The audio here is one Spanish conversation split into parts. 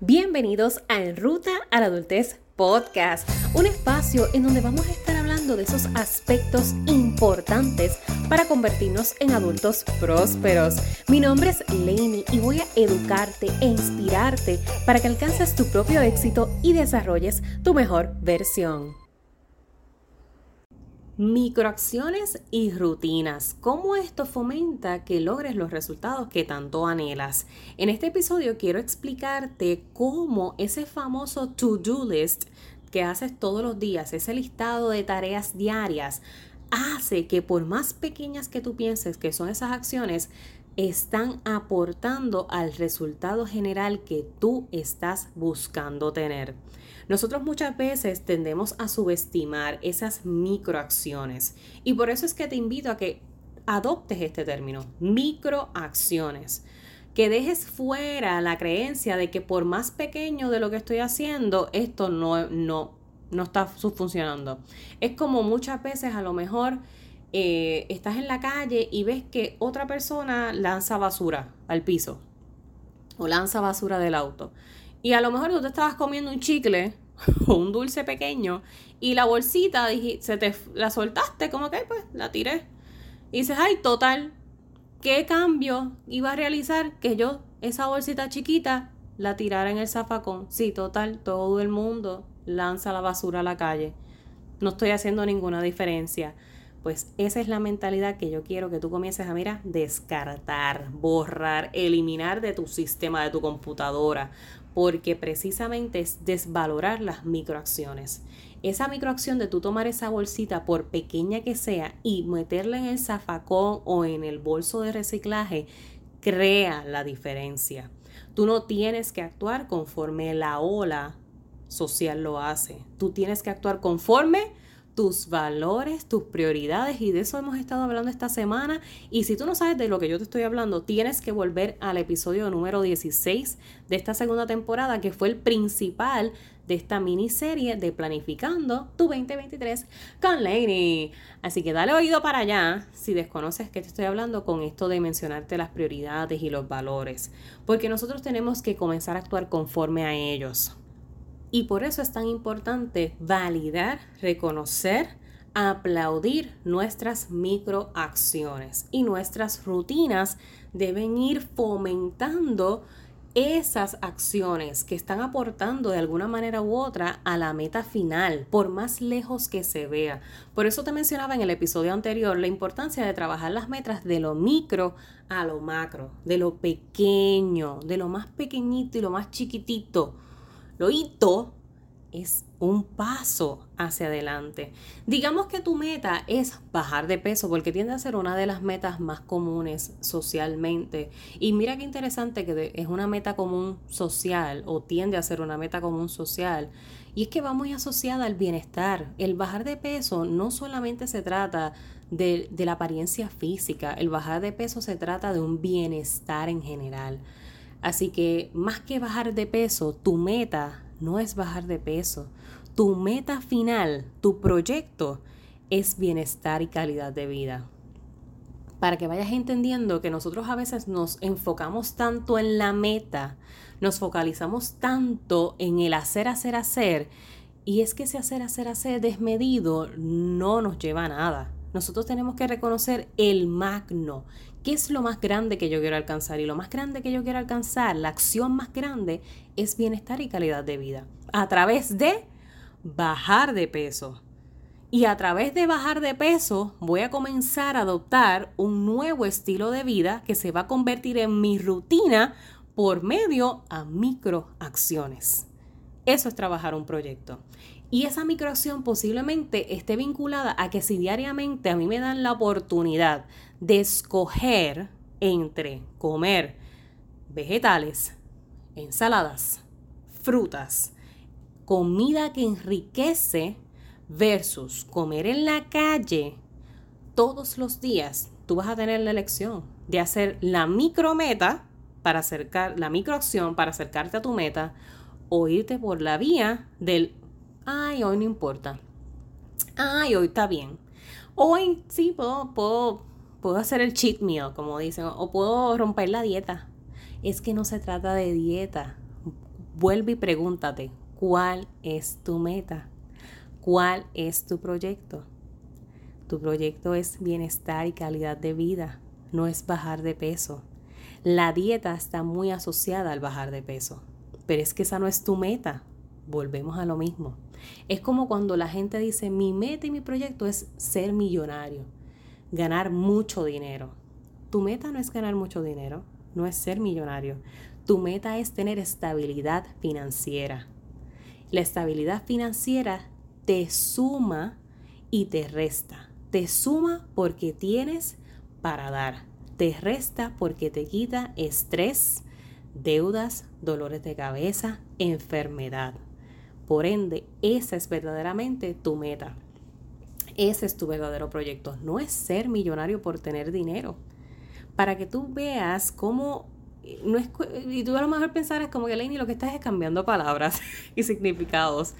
Bienvenidos a En Ruta a la Adultez Podcast, un espacio en donde vamos a estar hablando de esos aspectos importantes para convertirnos en adultos prósperos. Mi nombre es Lainey y voy a educarte e inspirarte para que alcances tu propio éxito y desarrolles tu mejor versión. Microacciones y rutinas. ¿Cómo esto fomenta que logres los resultados que tanto anhelas? En este episodio quiero explicarte cómo ese famoso to-do list que haces todos los días, ese listado de tareas diarias, hace que por más pequeñas que tú pienses que son esas acciones, están aportando al resultado general que tú estás buscando tener. Nosotros muchas veces tendemos a subestimar esas microacciones y por eso es que te invito a que adoptes este término, microacciones que dejes fuera la creencia de que por más pequeño de lo que estoy haciendo, esto no, no, no está funcionando. Es como muchas veces a lo mejor eh, estás en la calle y ves que otra persona lanza basura al piso o lanza basura del auto. Y a lo mejor tú te estabas comiendo un chicle o un dulce pequeño y la bolsita se te la soltaste, como que pues la tiré. Y dices, ay, total, ¿qué cambio iba a realizar que yo esa bolsita chiquita la tirara en el zafacón? Sí, total, todo el mundo lanza la basura a la calle. No estoy haciendo ninguna diferencia. Pues esa es la mentalidad que yo quiero que tú comiences a, mira, descartar, borrar, eliminar de tu sistema, de tu computadora, porque precisamente es desvalorar las microacciones. Esa microacción de tú tomar esa bolsita, por pequeña que sea, y meterla en el zafacón o en el bolso de reciclaje, crea la diferencia. Tú no tienes que actuar conforme la ola social lo hace. Tú tienes que actuar conforme tus valores, tus prioridades y de eso hemos estado hablando esta semana y si tú no sabes de lo que yo te estoy hablando, tienes que volver al episodio número 16 de esta segunda temporada que fue el principal de esta miniserie de Planificando tu 2023 con Lady. Así que dale oído para allá si desconoces que te estoy hablando con esto de mencionarte las prioridades y los valores, porque nosotros tenemos que comenzar a actuar conforme a ellos. Y por eso es tan importante validar, reconocer, aplaudir nuestras microacciones y nuestras rutinas deben ir fomentando esas acciones que están aportando de alguna manera u otra a la meta final, por más lejos que se vea. Por eso te mencionaba en el episodio anterior la importancia de trabajar las metas de lo micro a lo macro, de lo pequeño, de lo más pequeñito y lo más chiquitito lo hito es un paso hacia adelante. Digamos que tu meta es bajar de peso porque tiende a ser una de las metas más comunes socialmente. Y mira qué interesante que es una meta común social o tiende a ser una meta común social. Y es que va muy asociada al bienestar. El bajar de peso no solamente se trata de, de la apariencia física, el bajar de peso se trata de un bienestar en general. Así que más que bajar de peso, tu meta no es bajar de peso. Tu meta final, tu proyecto es bienestar y calidad de vida. Para que vayas entendiendo que nosotros a veces nos enfocamos tanto en la meta, nos focalizamos tanto en el hacer, hacer, hacer, y es que ese hacer, hacer, hacer desmedido no nos lleva a nada. Nosotros tenemos que reconocer el magno, ¿Qué es lo más grande que yo quiero alcanzar? Y lo más grande que yo quiero alcanzar, la acción más grande, es bienestar y calidad de vida. A través de bajar de peso. Y a través de bajar de peso voy a comenzar a adoptar un nuevo estilo de vida que se va a convertir en mi rutina por medio a microacciones. Eso es trabajar un proyecto. Y esa microacción posiblemente esté vinculada a que si diariamente a mí me dan la oportunidad de escoger entre comer vegetales, ensaladas, frutas, comida que enriquece versus comer en la calle todos los días, tú vas a tener la elección de hacer la micrometa para acercar la microacción para acercarte a tu meta o irte por la vía del ay, hoy no importa. Ay, hoy está bien. Hoy sí puedo, puedo, puedo hacer el cheat meal, como dicen, o puedo romper la dieta. Es que no se trata de dieta. vuelve y pregúntate, ¿cuál es tu meta? ¿Cuál es tu proyecto? Tu proyecto es bienestar y calidad de vida, no es bajar de peso. La dieta está muy asociada al bajar de peso, pero es que esa no es tu meta. Volvemos a lo mismo. Es como cuando la gente dice, mi meta y mi proyecto es ser millonario, ganar mucho dinero. Tu meta no es ganar mucho dinero, no es ser millonario. Tu meta es tener estabilidad financiera. La estabilidad financiera te suma y te resta. Te suma porque tienes para dar. Te resta porque te quita estrés, deudas, dolores de cabeza, enfermedad. Por ende, esa es verdaderamente tu meta. Ese es tu verdadero proyecto. No es ser millonario por tener dinero. Para que tú veas cómo eh, no es, y tú a lo mejor pensarás como que Lainey lo que estás es cambiando palabras y significados.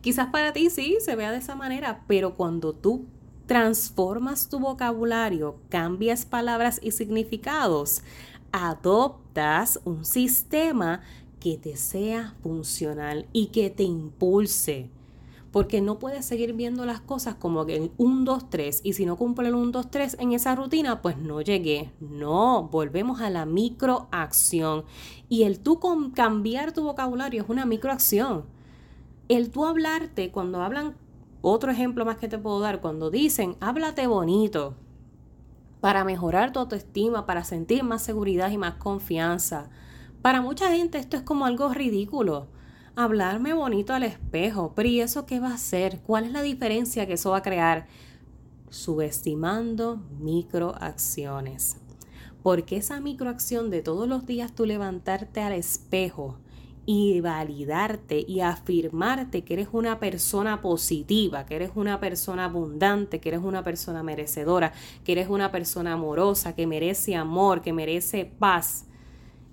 Quizás para ti sí se vea de esa manera, pero cuando tú transformas tu vocabulario, cambias palabras y significados, adoptas un sistema que te sea funcional y que te impulse. Porque no puedes seguir viendo las cosas como que en 1, 2, 3 y si no cumple el 1, 2, 3 en esa rutina, pues no llegué. No, volvemos a la microacción. Y el tú cambiar tu vocabulario es una microacción. El tú hablarte, cuando hablan, otro ejemplo más que te puedo dar, cuando dicen, háblate bonito para mejorar tu autoestima, para sentir más seguridad y más confianza para mucha gente esto es como algo ridículo. Hablarme bonito al espejo, pero ¿y eso qué va a hacer? ¿Cuál es la diferencia que eso va a crear? Subestimando microacciones. Porque esa microacción de todos los días tú levantarte al espejo y validarte y afirmarte que eres una persona positiva, que eres una persona abundante, que eres una persona merecedora, que eres una persona amorosa, que merece amor, que merece paz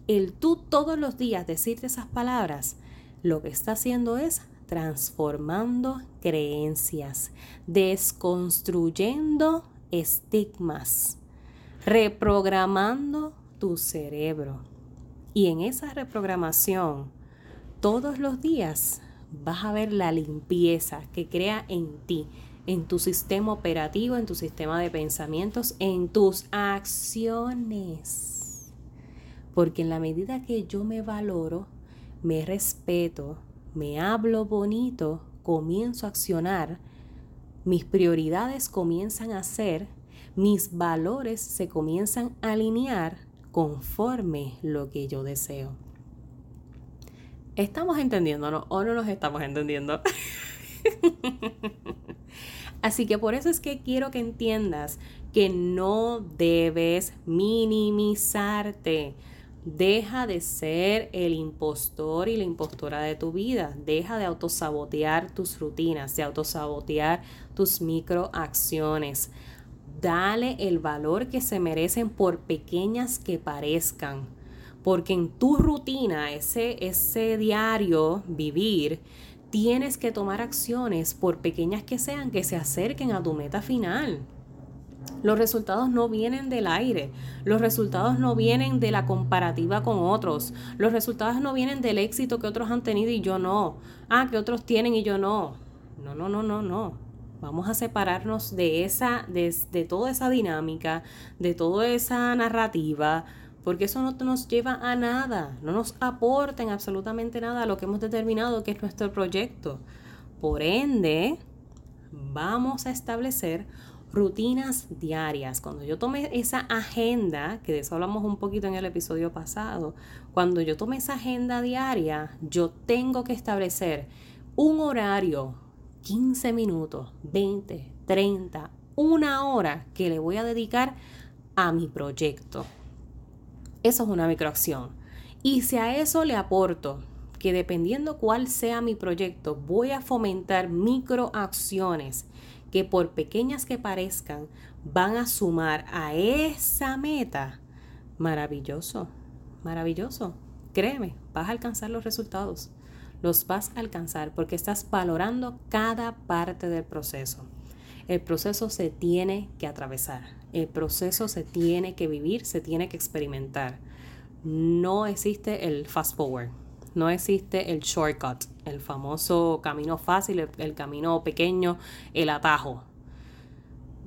el tú todos los días decirte esas palabras, lo que está haciendo es transformando creencias, desconstruyendo estigmas, reprogramando tu cerebro. Y en esa reprogramación, todos los días vas a ver la limpieza que crea en ti, en tu sistema operativo, en tu sistema de pensamientos, en tus acciones. Porque en la medida que yo me valoro, me respeto, me hablo bonito, comienzo a accionar, mis prioridades comienzan a ser, mis valores se comienzan a alinear conforme lo que yo deseo. ¿Estamos entendiéndonos o no nos estamos entendiendo? Así que por eso es que quiero que entiendas que no debes minimizarte. Deja de ser el impostor y la impostora de tu vida. Deja de autosabotear tus rutinas, de autosabotear tus microacciones. Dale el valor que se merecen por pequeñas que parezcan. Porque en tu rutina, ese, ese diario vivir, tienes que tomar acciones, por pequeñas que sean, que se acerquen a tu meta final. Los resultados no vienen del aire, los resultados no vienen de la comparativa con otros, los resultados no vienen del éxito que otros han tenido y yo no, ah, que otros tienen y yo no. No, no, no, no, no. Vamos a separarnos de esa, de, de toda esa dinámica, de toda esa narrativa, porque eso no nos lleva a nada, no nos aporta en absolutamente nada a lo que hemos determinado que es nuestro proyecto. Por ende, vamos a establecer rutinas diarias. Cuando yo tome esa agenda, que de eso hablamos un poquito en el episodio pasado, cuando yo tome esa agenda diaria, yo tengo que establecer un horario, 15 minutos, 20, 30, una hora que le voy a dedicar a mi proyecto. Eso es una microacción. Y si a eso le aporto que dependiendo cuál sea mi proyecto, voy a fomentar microacciones que por pequeñas que parezcan, van a sumar a esa meta, maravilloso, maravilloso. Créeme, vas a alcanzar los resultados. Los vas a alcanzar porque estás valorando cada parte del proceso. El proceso se tiene que atravesar. El proceso se tiene que vivir, se tiene que experimentar. No existe el fast forward. No existe el shortcut, el famoso camino fácil, el, camino pequeño, el atajo.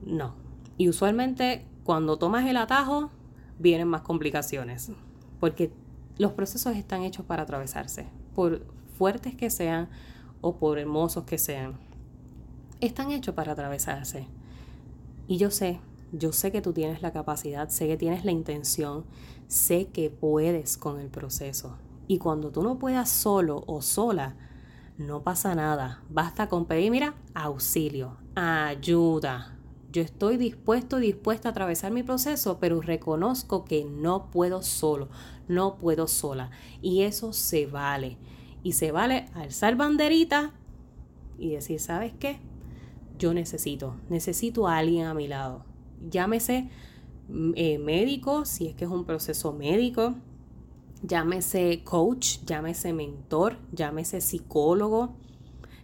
No. Y usualmente cuando tomas el atajo vienen más complicaciones, porque los procesos están hechos para atravesarse, por fuertes que sean o por hermosos que sean. Están hechos para atravesarse. Y yo sé, yo sé que tú tienes la capacidad, sé que tienes la intención, sé que puedes con el proceso. Y cuando tú no puedas solo o sola, no pasa nada. Basta con pedir, mira, auxilio, ayuda. Yo estoy dispuesto y dispuesta a atravesar mi proceso, pero reconozco que no puedo solo, no puedo sola. Y eso se vale. Y se vale alzar banderita y decir, ¿sabes qué? Yo necesito, necesito a alguien a mi lado llámese mm, eh, médico, si es que es un proceso médico, llámese coach, llámese mentor, llámese psicólogo,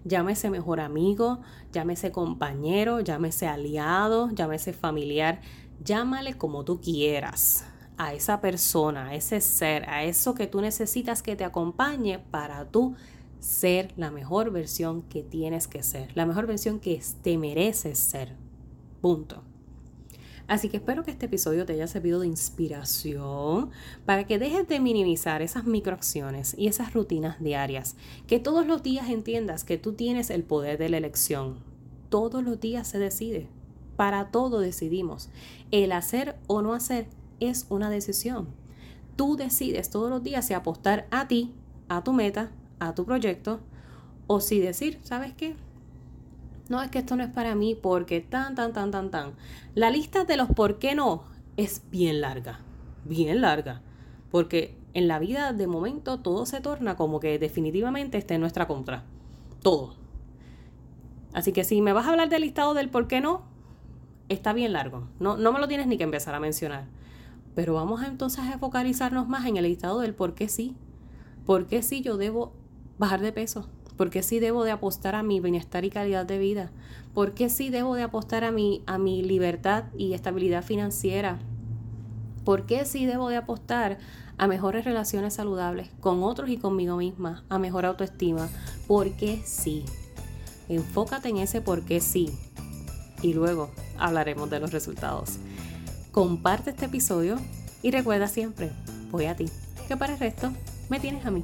llámese mejor amigo, llámese compañero, llámese aliado, llámese familiar, llámale como tú quieras a esa persona, a ese ser, a eso que tú necesitas que te acompañe para tú ser la mejor versión que tienes que ser, la mejor versión que te mereces ser. Punto. Así que espero que este episodio te haya servido de inspiración para que dejes de minimizar esas microacciones y esas rutinas diarias. Que todos los días entiendas que tú tienes el poder de la elección. Todos los días se decide. Para todo decidimos. El hacer o no hacer es una decisión. Tú decides todos los días si apostar a ti, a tu meta, a tu proyecto, o si decir, ¿sabes qué? No es que esto no es para mí porque tan, tan, tan, tan, tan. La lista de los por qué no es bien larga, bien larga, porque en la vida de momento todo se torna como que definitivamente está en nuestra contra, todo. Así que si me vas a hablar del listado del por qué no, está bien largo, no, no me lo tienes ni que empezar a mencionar. Pero vamos entonces a focalizarnos más en el listado del por qué sí. ¿Por qué sí yo debo bajar de peso? ¿Por qué sí debo de apostar a mi bienestar y calidad de vida? ¿Por qué sí debo de apostar a mi, a mi libertad y estabilidad financiera? ¿Por qué sí debo de apostar a mejores relaciones saludables con otros y conmigo misma, a mejor autoestima? ¿Por qué sí? Enfócate en ese por qué sí y luego hablaremos de los resultados. Comparte este episodio y recuerda siempre, voy a ti, que para el resto me tienes a mí.